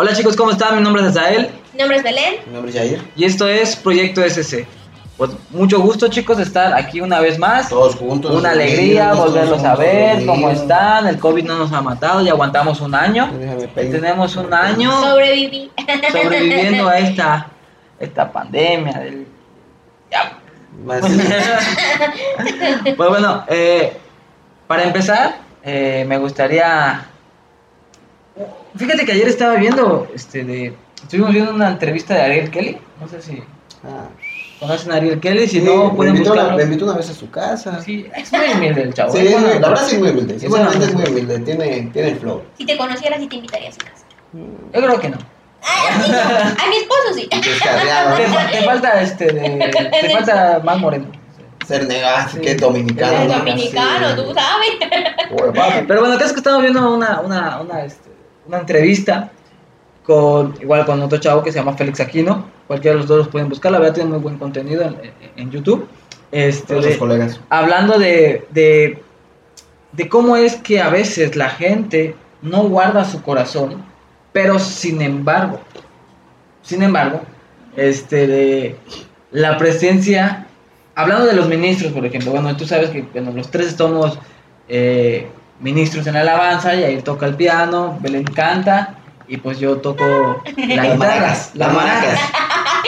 Hola chicos, ¿cómo están? Mi nombre es Azael Mi nombre es Belén. Mi nombre es Jair. y esto es Proyecto SC. Pues mucho gusto chicos estar aquí una vez más. Todos juntos. Una alegría volverlos a ver, cómo están. El COVID no nos ha matado, ya aguantamos un año. Tenemos un año Sobreviví. sobreviviendo a esta, esta pandemia del... Ya. Pues bueno, eh, para empezar, eh, me gustaría... Fíjate que ayer estaba viendo, este, de... Estuvimos viendo una entrevista de Ariel Kelly. No sé si Ah, conocen a Ariel Kelly, si sí, no me pueden invitó una- buscarlo. Me invitó una vez a su casa. Sí, Sí, es muy humilde el chavo. es es bueno. muy- la verdad sí es muy humilde. Sí, Es es muy humilde. Tiene, tiene el flow. Si te conociera, sí te invitaría a su casa. Yo creo que no. Ay, a mí no. A mi esposo sí. Te, fa- te falta este de, te falta más moreno. Ser negado, Sí. que es dominicano. El Ah, ¿no? dominicano, Sí. tú sabes. Pero bueno, acá es que estamos viendo una, una, una, este, una entrevista con igual con otro chavo que se llama Félix Aquino. Cualquiera de los dos los pueden buscar, la verdad tiene muy buen contenido en, en- YouTube. Este, de- colegas. hablando de, de, de cómo es que a veces la gente no guarda su corazón, pero sin embargo, sin embargo, este, de la presencia, hablando de los ministros, por ejemplo, bueno, tú sabes que bueno, los tres somos eh, ministros en la alabanza, y ahí toca el piano, Belén canta, y pues yo toco la Las maracas. la Las maraca. maracas.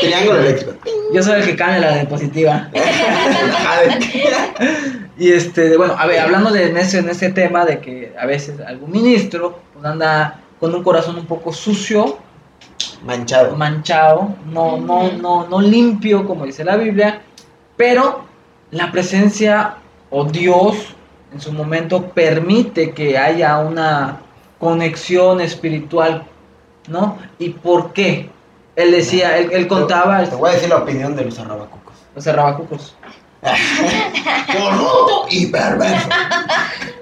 Triángulo eléctrico. Yo soy el que cambia la diapositiva. Y este, bueno, a ver, hablando de en ese, en ese tema de que a veces algún ministro pues anda con un corazón un poco sucio, Manchado. manchado, no, no, no, no limpio, como dice la Biblia, pero la presencia o Dios en su momento permite que haya una conexión espiritual, ¿no? ¿Y por qué? Él decía, él, él contaba, Te voy a decir la opinión de los arrabacucos. los arrabacucos. Corrupto y perverso.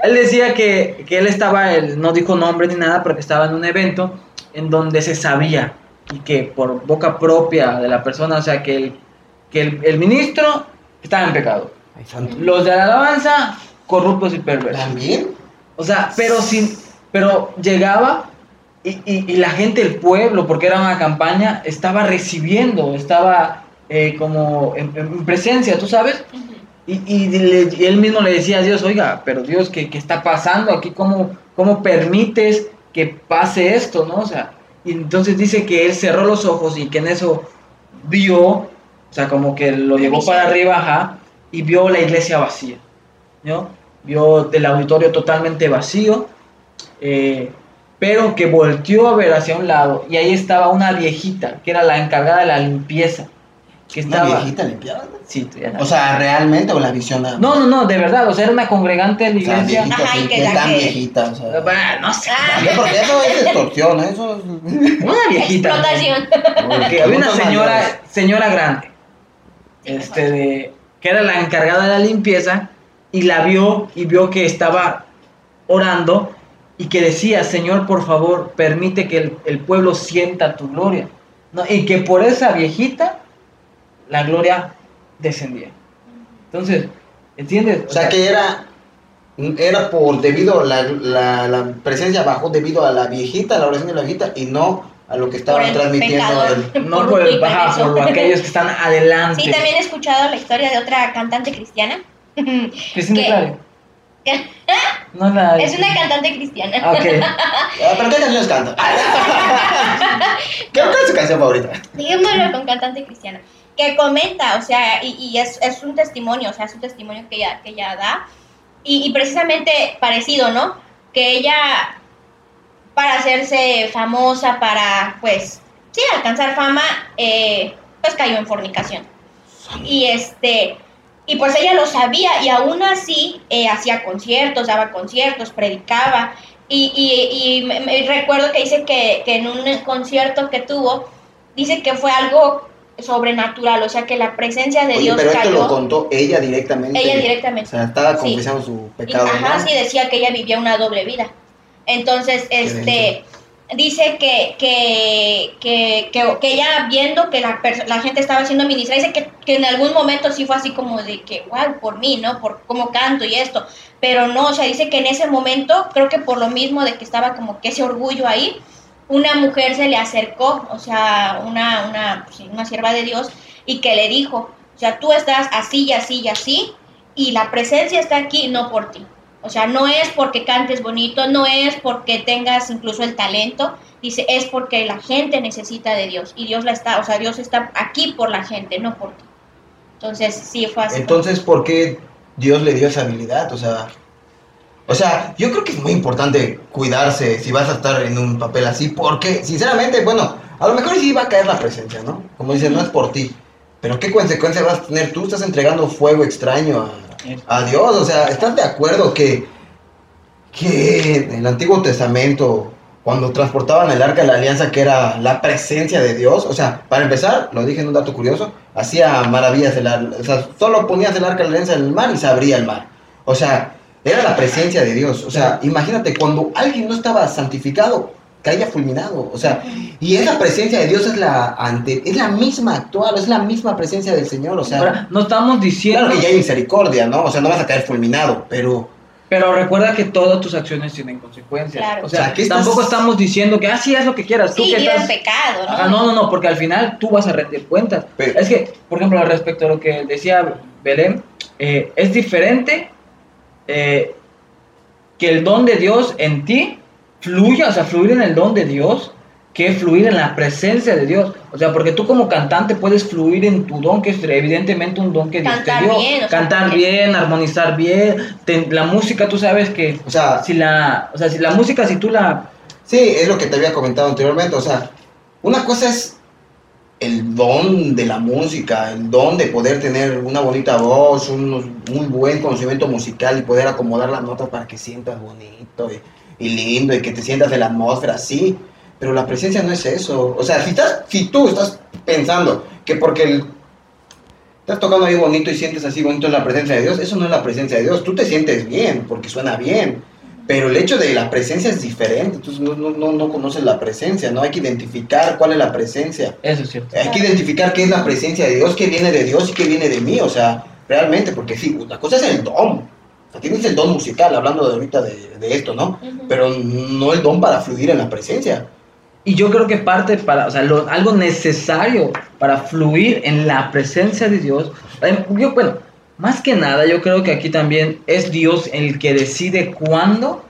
Él decía que, que él estaba, él no dijo nombre ni nada, pero que estaba en un evento en donde se sabía y que por boca propia de la persona, o sea, que el, que el, el ministro estaba en pecado. Ay, santo. Los de la alabanza, corruptos y perversos. ¿También? O sea, pero sin, pero llegaba y, y- y la gente, el pueblo, porque era una campaña, estaba recibiendo, estaba eh, como en, en presencia, ¿tú sabes? Y, y le- y él mismo le decía a Dios, oiga, pero Dios, ¿qué, qué está pasando aquí? ¿Cómo, ¿Cómo permites que pase esto? ¿no? O sea, y entonces dice que él cerró los ojos y que en eso vio, o sea, como que lo llevó para arriba, ajá, y vio la iglesia vacía, ¿no? Vio el auditorio totalmente vacío, eh, pero que volteó a ver hacia un lado y ahí estaba una viejita, que era la encargada de la limpieza, que ¿Una estaba... viejita limpiada? Sí, tú ya O sea, ¿realmente o la visión no, no, no, de verdad, o sea, era una congregante de la O sea, iglesia. viejita, Ajá, sí, y que ¿qué la tan que- viejita? O sea, Bueno, no sé. No, porque eso es extorsión, ¿eh? eso es... una viejita. Explotación. Porque había una señora, señora grande, este, de, que era la encargada de la limpieza, y la vio y vio que estaba orando y que decía, Señor, por favor, permite que el, el pueblo sienta tu gloria. ¿no? Y que por esa viejita la gloria descendía. Entonces, ¿entiendes? O sea, que era... Era por debido a la, la, la presencia bajó debido a la viejita, a la oración de la viejita, y no a lo que estaban Por el transmitiendo. pecador. el- No por, el, perverso. por aquellos que están adelante. Sí, también he escuchado la historia de otra cantante cristiana. Cristina ¿Qué? Clare. No la... Es una cantante cristiana. Ah, Ok. Ah, ¿Pero qué canciones canta? ¿Qué es su canción favorita? Digámoslo con cantante cristiana. Que comenta, o sea, y, y es, es un testimonio, o sea, es un testimonio que ella, que ella da. Y, y precisamente parecido, ¿no? Que ella, para hacerse famosa, para, pues, sí, alcanzar fama, eh, pues cayó en fornicación. Y este, y pues ella lo sabía y aún así eh, hacía conciertos, daba conciertos, predicaba. Y, y, y me- me recuerdo que dice que, que en un concierto que tuvo, dice que fue algo sobrenatural, o sea que la presencia de Oye, Dios pero esto cayó. lo contó ella directamente. Ella O directamente. sea, estaba Sí. confesando su Y, pecado. ajá, ¿no? sí, decía que ella vivía una doble vida. Entonces, este, dice que, que, que, que, que ella viendo que la, la gente estaba siendo ministrada, dice que, que en algún momento sí fue así como de que, wow, por mí, ¿no? Por cómo canto y esto. Pero no, o sea, dice que en ese momento, creo que por lo mismo de que estaba como que ese orgullo ahí, una mujer se le acercó, o sea, una, una, sí, una sierva de Dios, y que le dijo, o sea, tú estás así y así y así, y la presencia está aquí no por ti. O sea, no es porque cantes bonito, no es porque tengas incluso el talento, dice, es porque la gente necesita de Dios y Dios la está, o sea, Dios está aquí por la gente, no por ti. Entonces, sí fue así. Entonces, ¿por qué Dios le dio esa habilidad? O sea, o sea, yo creo que es muy importante cuidarse si vas a estar en un papel así, porque, sinceramente, bueno, a lo mejor sí va a caer la presencia, ¿no? Como dicen, no es por ti. Pero ¿qué consecuencia vas a tener? Tú estás entregando fuego extraño a, a Dios. O sea, ¿estás de acuerdo que, que en el Antiguo Testamento, cuando transportaban el arca de la alianza, que era la presencia de Dios, o sea, para empezar, lo dije en un dato curioso, hacía maravillas, o sea, solo ponías el arca de la alianza en el mar y se abría el mar. O sea, era la presencia de Dios. O sea, imagínate, cuando alguien no estaba santificado, caía fulminado. O sea, y esa presencia de Dios es la ante, es la misma actual, es la misma presencia del Señor. O sea, Ahora, no estamos diciendo, claro que ya hay misericordia, ¿no? O sea, no vas a caer fulminado, pero pero recuerda que todas tus acciones tienen consecuencias. Claro. O sea, O sea, ¿qué estás- tampoco estamos diciendo que, ah, sí, haz lo que quieras. Tú Sí, que vive en estás... pecado, ¿no? Ajá, no, no, no, porque al final tú vas a rendir cuentas. Pero- Es que, por ejemplo, respecto a lo que decía Belén, eh, es diferente eh, que el don de Dios en ti fluya, o sea, fluir en el don de Dios, que fluir en la presencia de Dios. O sea, porque tú como cantante puedes fluir en tu don, que es evidentemente un don que Dios Cantar te dio. bien, o sea, Cantar bien, armonizar bien. te- la música, tú sabes que o sea, si la, o sea, si la música, si tú la sí, es lo que te había comentado anteriormente, o sea, una cosa es el don de la música, el don de poder tener una bonita voz, un muy buen conocimiento musical y poder acomodar las notas para que sientas bonito y, y lindo y que te sientas de la atmósfera, sí, pero la presencia no es eso. O sea, si, estás, si tú estás pensando que porque el- estás tocando ahí bonito y sientes así bonito en la presencia de Dios, eso no es la presencia de Dios. Tú te sientes bien porque suena bien, pero el hecho de la presencia es diferente. Entonces no, no, no, no conoces la presencia, ¿no? Hay que identificar cuál es la presencia. eso es cierto. Hay que identificar qué es la presencia de Dios, qué viene de Dios y qué viene de mí, o sea, realmente, porque sí, la cosa es el don. O sea, tienes el don musical, hablando de ahorita de, de esto, ¿no? Pero no el don para fluir en la presencia. Y yo creo que parte para, o sea, lo- algo necesario para fluir en la presencia de Dios. eh, Yo, bueno, más que nada, yo creo que aquí también es Dios el que decide cuándo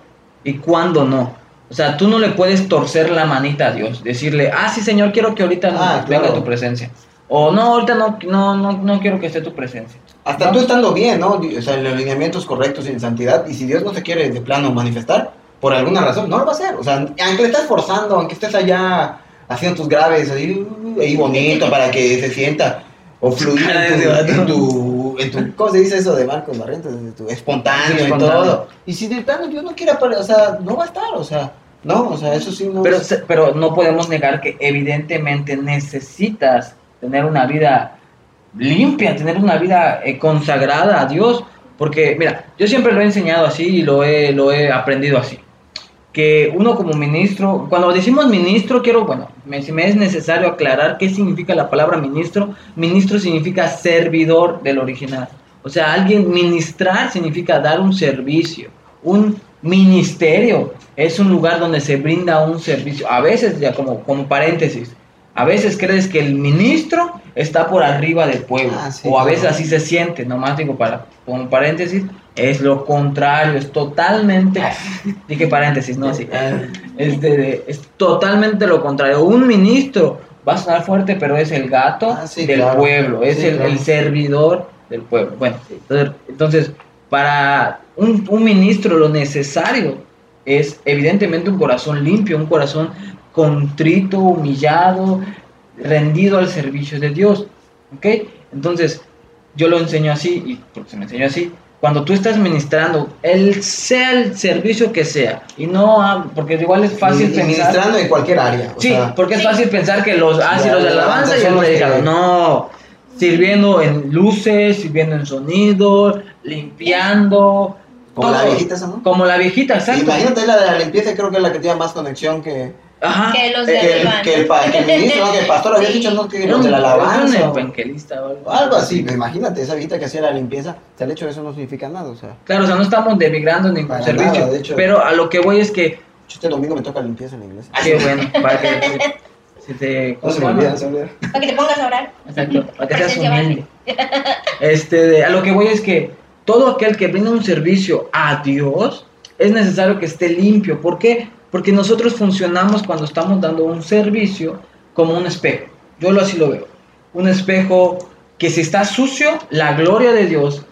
y cuándo no. O sea, tú no le puedes torcer la manita a Dios, decirle, ah, sí, Señor, quiero que ahorita Ah, venga claro. tu presencia. O no, ahorita no, no, no, no quiero que esté tu presencia. Hasta ¿No? tú estando bien, ¿no? O sea, en los lineamientos correctos y en santidad. Y si Dios no se quiere de plano manifestar, por alguna razón, no lo va a hacer. O sea, aunque le estás forzando, aunque estés allá haciendo tus graves ahí, ahí bonito para que se sienta. O Cara en vato. en tu, en tu- ¿Cómo se dice eso de Marcos Barrientos? Espontáneo, y todo. Y si de plano Dios no quiere aparecer, o sea, no va a estar, o sea, no, o sea, eso sí no. Pero, es- pero no podemos negar que evidentemente necesitas tener una vida limpia, tener una vida eh, consagrada a Dios. Porque, mira, yo siempre lo he enseñado así y lo he, lo he aprendido así. Que uno como ministro, cuando decimos ministro, quiero, bueno, me, si me es necesario aclarar qué significa la palabra ministro. Ministro significa servidor del original. O sea, alguien ministrar significa dar un servicio. Un ministerio es un lugar donde se brinda un servicio. A veces, ya como, como paréntesis, a veces crees que el ministro está por arriba del pueblo. Ah, sí, o a veces claro. así se siente, nomás digo para, como paréntesis, es lo contrario, es totalmente, dije paréntesis, no, sí, es, de- de- es totalmente lo contrario. Un ministro va a sonar fuerte, pero es el gato Ah, sí, del claro. pueblo, es Sí, el, claro. el servidor del pueblo. Bueno, entonces, entonces para un, un ministro lo necesario es evidentemente un corazón limpio, un corazón contrito, humillado, rendido al servicio de Dios. ¿Ok? Entonces, yo lo enseño así, y porque se me enseñó así. Cuando tú estás ministrando, el sea el servicio que sea, y no, porque igual es fácil y- pensar. ministrando en cualquier área. o Sí, sea, porque es fácil pensar que los, ah, Ya, los de la alabanza y alabanza el son los predicador. que- No, sirviendo en luces, sirviendo en sonido, limpiando. como la viejita ¿no? Como la viejita, exacto. Imagínate la de la limpieza, creo que es la que tiene más conexión que, Ajá. Que los que, de el, alabanza. que, el, pa- que el ministro, que el pastor había Sí. dicho, no, que Era los de la alabanza. o- evangelista o algo. o algo así, pues, imagínate, esa viejita que hacía la limpieza, o sea, el hecho de eso no significa nada, o sea. Claro, o sea, no estamos denigrando ningún Para servicio. nada, de hecho. Pero a lo que voy es que Este domingo me toca limpieza en la iglesia. Qué bueno, para que te... No se me olvida, no se me olvida. Para que te pongas a orar. Exacto, para que seas humilde. Este, de- a lo que voy es que todo aquel que brinda un servicio a Dios es necesario que esté limpio. ¿Por qué? Porque nosotros funcionamos cuando estamos dando un servicio como un espejo. Yo lo así lo veo. Un espejo que si está sucio, la gloria de Dios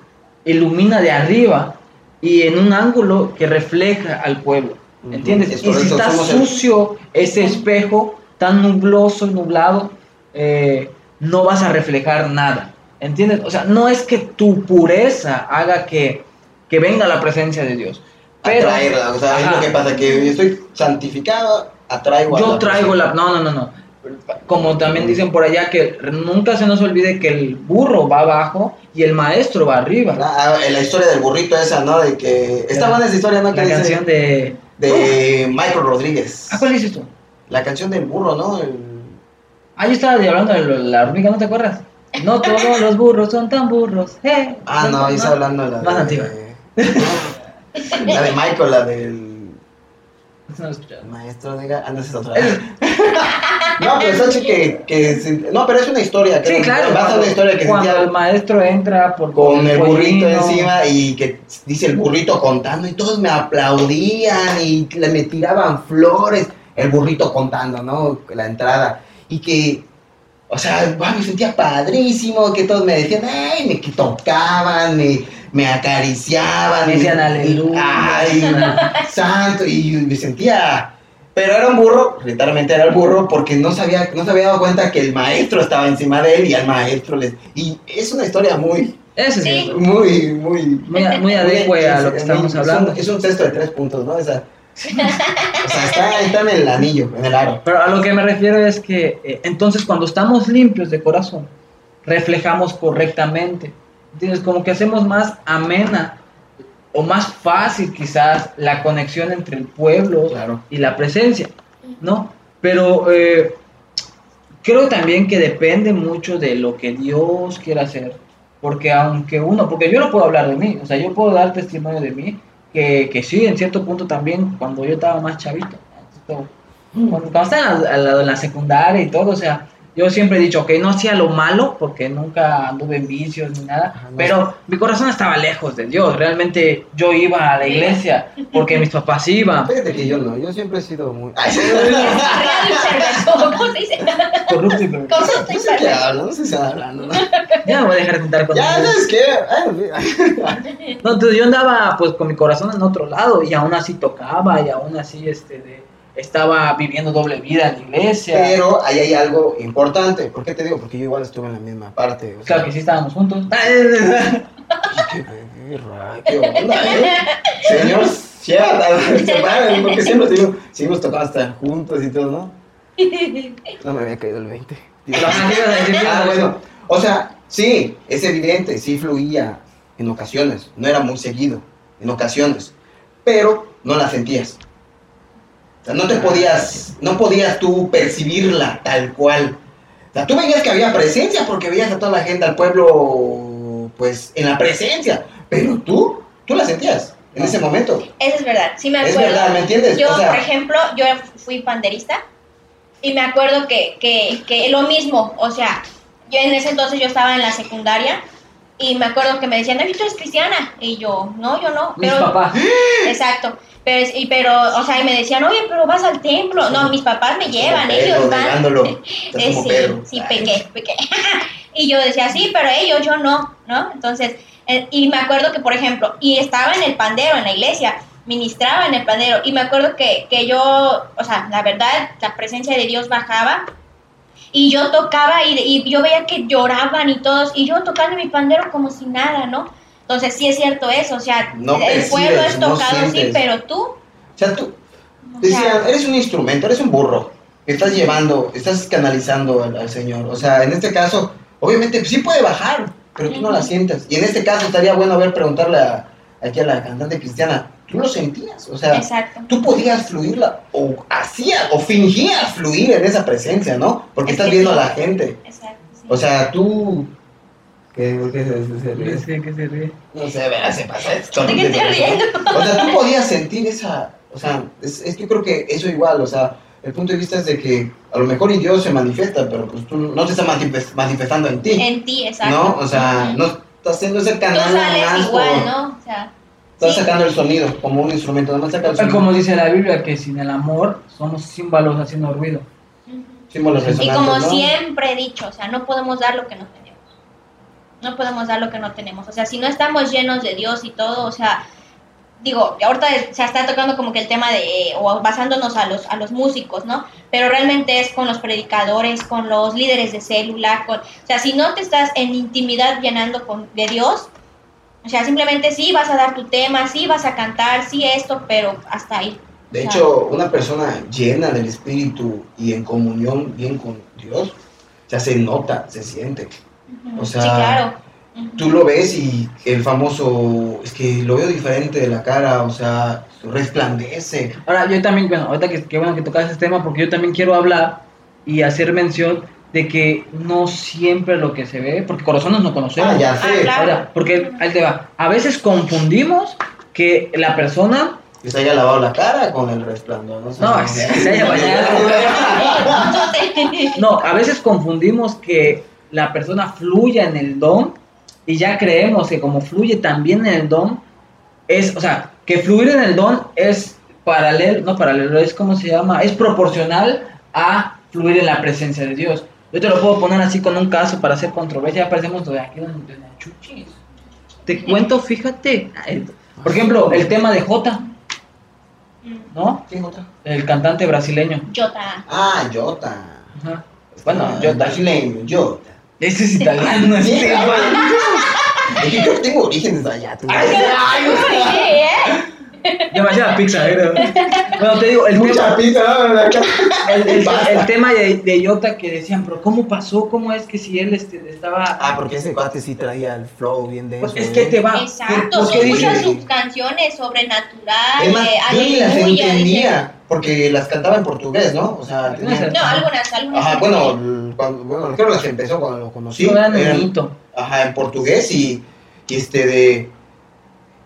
ilumina de arriba y en un ángulo que refleja al pueblo. ¿Entiendes? es Y si está el- sucio ese espejo, tan nubloso y nublado, eh, no vas a reflejar nada. ¿Entiendes? O sea, no es que tu pureza haga que, que venga la presencia de Dios. Pero Atraerla, o sea, es Ajá. lo que pasa, que yo estoy santificado, atraigo a yo la traigo persona. la... No, no, no, no. Como también dicen por allá, que nunca se nos olvide que el burro va abajo y el maestro va arriba. Ah, la historia del burrito esa, ¿no? De que... Está La- buena esa historia, ¿no? Que La dice- canción de... De Michael Rodríguez. ¿Ah, cuál dices tú? La canción del burro, ¿no? El- Ah, yo estaba hablando de la hormiga, ¿no te acuerdas? No todos los burros son tan burros. eh. Ah, no, ahí está hablando de la Más de... antigua. La de Michael, la del... No escuchado. Maestro de... Ah, no, esa es otra. no, pero es que... que No, pero es una historia. Sí, creo. claro. Basa una historia que cuando sentía el maestro entra por con el burrito pollino. encima y que dice el burrito contando y todos me aplaudían y le- me tiraban flores. El burrito contando, ¿no? La entrada. Y que... O sea, me sentía padrísimo, que todos me decían, ay, me que tocaban, me, me acariciaban. Me decían aleluya. Ay, santo, y me sentía... Pero era un burro, literalmente era el burro, porque no sabía, no se había dado cuenta que el maestro estaba encima de él y al maestro le... Y es una historia muy, Ese Sí. es muy, muy... muy, muy adecue a lo que es- estamos es un- hablando. Es un cesto de tres puntos, ¿no? O sea, o sea, está, está en el anillo, en el aro. Pero a lo que me refiero es que eh, entonces cuando estamos limpios de corazón, reflejamos correctamente. ¿Entiendes? Como que hacemos más amena o más fácil quizás la conexión entre el pueblo Claro. y la presencia, ¿no? Pero eh, creo también que depende mucho de lo que Dios quiera hacer, porque aunque uno, porque yo no puedo hablar de mí, o sea, yo puedo dar testimonio de mí, que, que sí, en cierto punto también, cuando yo estaba más chavito, cuando, cuando estaba en la- en la secundaria y todo, o sea, yo siempre he dicho, ok, no hacía lo malo, porque nunca anduve en vicios ni nada, Ajá, no pero mi corazón estaba lejos de Dios, realmente yo iba a la iglesia porque mis papás iban, Fíjate que yo no, yo siempre he sido muy... ¿cómo se dice? corrupto y perverso. Corrupto no sé qué hablo, no sé hablando, ¿no? Ya me voy a dejar de juntar con Ya. ¿sabes qué? No, entonces yo andaba pues con mi corazón en otro lado y aún así tocaba y aún así este de- estaba viviendo doble vida en la iglesia. Pero ahí hay algo importante. ¿Por qué te digo? Porque yo igual estuve en la misma parte. o sea, Claro que sí estábamos juntos. Qué qué onda, ¿eh? Señor, ya, se paren, porque siempre digo, nos tocaba estar juntos y todo, ¿no? No me había caído el 20. Lo que ibas a decir, Ah, ibas a bueno. O sea, sí, es evidente, sí fluía en ocasiones. No era muy seguido, en ocasiones. Pero no la sentías. Sea, no te podías, no podías tú percibirla tal cual. O sea, tú veías que había presencia porque veías a toda la gente, al pueblo, pues, en la presencia. Pero tú, tú la sentías en ese momento. Eso es verdad, sí me Es acuerdo. verdad, ¿me entiendes? Yo, O sea- por ejemplo, yo fui panderista y me acuerdo que, que, que lo mismo, o sea, yo en ese entonces yo estaba en la secundaria y me acuerdo que me decían, "Ay, tú eres cristiana? Y yo, no, yo no. Mis Pero, papás. exacto. Pero, y, pero, o sea, y me decían, oye, pero vas al templo. No, mis papás me llevan, ellos Pedro, van. Eh, sí, Pedro. sí, Ay. pequé, pequé. y yo decía, sí, pero ellos, yo no, ¿no? Entonces, eh, y me acuerdo que, por ejemplo, y estaba en el pandero, en la iglesia, ministraba en el pandero, y me acuerdo que, que yo, o sea, la verdad, la presencia de Dios bajaba, y yo tocaba, y, y yo veía que lloraban y todos, y yo tocando mi pandero como si nada, ¿no? Entonces, sí es cierto eso, o sea, No el pueblo es no tocado, sí, pero tú, O sea, tú, o Decían, sea, eres un instrumento, eres un burro. Estás llevando, estás canalizando al, al Señor. O sea, en este caso, obviamente sí puede bajar, pero tú no la Ujú. sientes. Y en este caso estaría bueno ver preguntarle a, aquí a la cantante cristiana, ¿tú lo sentías? O sea, exacto. tú podías fluirla o hacías o fingías fluir en esa presencia, ¿no? Porque Es estás viendo sí. a la gente. Exacto, sí. O sea, tú ¿Qué, qué se, se ríe? No sé qué se ríe. No sé, verás, se pasa esto. ¿De qué te riendo? O sea, tú podías sentir esa. O sea, es, es que yo creo que eso igual, o sea, el punto de vista es de que a lo mejor en Dios se manifiesta, pero pues tú no te está manifest- manifestando en ti. En ti, exacto. ¿No? O sea, no estás haciendo ese Tú canal nada sales más igual, por- ¿no? O sea, Estás sí. sacando el sonido como un instrumento, nada más saca el sonido. como dice la Biblia, que sin el amor somos címbalos haciendo ruido. Ujú. Símbolos Y resonantes, como ¿no? siempre he dicho, o sea, no podemos dar lo que no tenemos. No podemos dar lo que no tenemos. O sea, si no estamos llenos de Dios y todo, o sea, digo, ahorita se está tocando como que el tema de, o basándonos a los, a los músicos, ¿no? Pero realmente es con los predicadores, con los líderes de célula, con, o sea, si no te estás en intimidad llenando con, de Dios, o sea, simplemente sí vas a dar tu tema, sí vas a cantar, sí esto, pero hasta ahí. De O sea, hecho, una persona llena del Espíritu y en comunión bien con Dios, ya se nota, se siente. o sea, sí, claro. Tú lo ves y el famoso, es que lo veo diferente de la cara, o sea, resplandece. Ahora, yo también, bueno, ahorita que, que bueno que tocas ese tema, porque yo también quiero hablar y hacer mención de que no siempre lo que se ve, porque corazones no conocemos. Ah, ya Ah, sé. claro. Ahora, porque ahí te va. A veces confundimos que la persona. Que se haya lavado la cara con el resplandor. No, sé, No, que se haya bañado. No, a veces confundimos que la persona fluya en el don y ya creemos que como fluye también en el don, es, o sea, que fluir en el don es paralelo, no paralelo, es como se llama, es proporcional a fluir en la presencia de Dios. Yo te lo puedo poner así con un caso para hacer controversia, ya parecemos de aquí de de la chuchis. Te cuento, fíjate, eh, por ejemplo, el tema de Jota, ¿no? ¿Quién otra? El cantante brasileño. Jota. Ah, Jota. Ajá. Bueno, Ah, Jota. Brasileño, Jota. Ese es italiano, Sí, este, ah, güey. Es que yo tengo orígenes de allá. tú. Ay, ¿eh? Demasiada pizza, ¿eh? Bueno, te digo, el Mucha tema, pizza, ¿no? El, el- el tema de, de Iota que decían, pero ¿cómo pasó? ¿Cómo es que si él este, estaba... Ah, porque ese cuate sí traía el flow bien denso. Pues es que te va. Exacto, ¿Por son dice? muchas sus canciones sobrenaturales, Es más, yo ni las entendía, porque las cantaba en portugués, ¿no? O sea, tenía- No, algunas, algunas. Ajá, bueno, el- cuando, bueno, creo que las empezó cuando lo conocí. Sí, era. Ajá, en portugués y, y este de...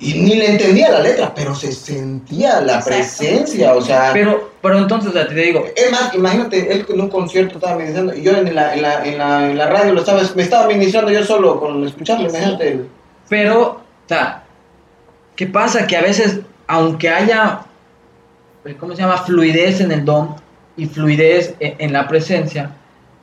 Y ni le entendía la letra, pero se sentía la Exacto. presencia, o sea... Pero, pero entonces, o sea, te digo, Es más, imagínate, él en un concierto estaba ministrando y yo en la, en la, en la, en la radio lo estaba, me estaba ministrando yo solo con escucharlo, Sí. imagínate. pero, o sea, ¿qué pasa? Que a veces, aunque haya, ¿cómo se llama? Fluidez en el don y fluidez en, en la presencia,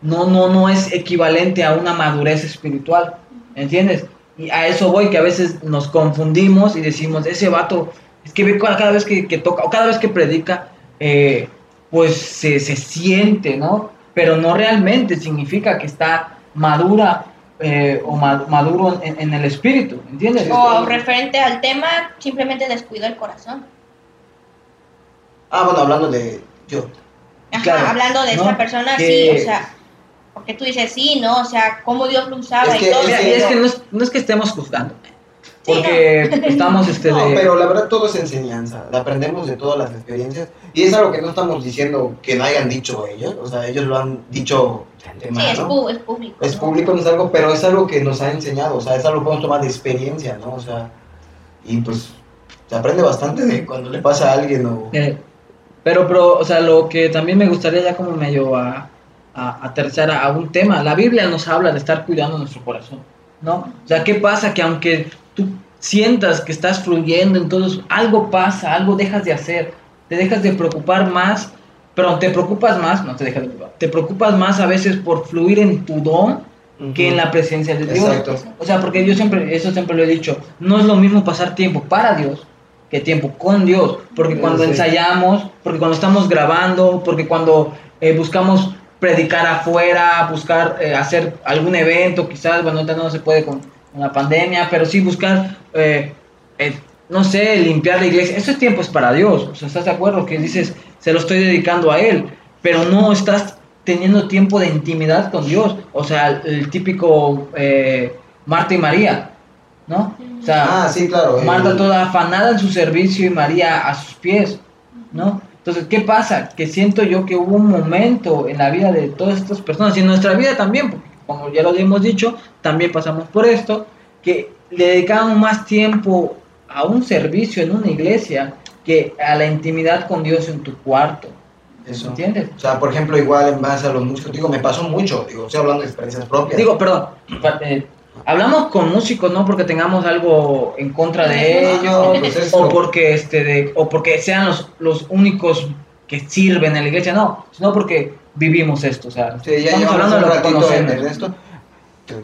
no, no, no es equivalente a una madurez espiritual, ¿entiendes? Y a eso voy, que a veces nos confundimos y decimos, ese vato, es que ve cada vez que, que toca, o cada vez que predica, eh, pues se, se siente, ¿no? Pero no realmente significa que está madura eh, o ma- maduro en, en el espíritu, ¿entiendes? O referente al tema, simplemente descuidó el corazón. Ah, bueno, hablando de yo. Ajá, Claro, hablando de ¿no? esta persona, Que- sí, o sea, porque tú dices sí, ¿no? O sea, cómo Dios lo usaba Es que- y todo. Es y es no. que no es, no es que estemos juzgando, Sí, porque estamos este No, de... pero la verdad todo es enseñanza, aprendemos de todas las experiencias y es algo que no estamos diciendo que no hayan dicho ellos, o sea, ellos lo han dicho de Sí, es, pu- es público. Es ¿no? público, no es algo, pero es algo que nos ha enseñado, o sea, es algo que podemos tomar de experiencia, ¿no? O sea, y pues se aprende bastante de cuando le pasa a alguien o... Eh, pero, pero, o sea, lo que también me gustaría ya como medio a, a, aterrizar a, a un tema, la Biblia nos habla de estar cuidando nuestro corazón, ¿no? O sea, ¿qué pasa? Que aunque tú sientas que estás fluyendo en todo eso, algo pasa, algo dejas de hacer, te dejas de preocupar más, pero te preocupas más, no te dejas de preocupar, te preocupas más a veces por fluir en tu don que en la presencia de Dios. Exacto. O sea, porque yo siempre, eso siempre lo he dicho, no es lo mismo pasar tiempo para Dios que tiempo con Dios, porque cuando Sí. ensayamos, porque cuando estamos grabando, porque cuando eh, buscamos predicar afuera, buscar eh, hacer algún evento, quizás, bueno, ahorita no se puede con, con la pandemia, pero sí buscar, eh, eh, no sé, limpiar la iglesia, eso es tiempo es para Dios, o sea, ¿estás de acuerdo? Que dices, se lo estoy dedicando a Él, pero no estás teniendo tiempo de intimidad con Dios, o sea, el, el típico eh, Marta y María, ¿no? O sea, Ah, sí, claro. Marta toda afanada en su servicio y María a sus pies, ¿no? Entonces, ¿qué pasa? Que siento yo que hubo un momento en la vida de todas estas personas y en nuestra vida también, porque como ya lo hemos dicho, también pasamos por esto, que le dedicaban más tiempo a un servicio en una iglesia que a la intimidad con Dios en tu cuarto. Eso. ¿Entiendes? O sea, por ejemplo, igual en base a los músicos, digo, me pasó mucho, digo, estoy hablando de experiencias propias. Digo, perdón, eh, hablamos con músicos no porque tengamos algo en contra de ellos pues es o porque este de, o porque sean los, los únicos que sirven en la iglesia, no, sino porque vivimos esto, o sea, Sí, ya estamos hablando de lo que conocemos. en esto.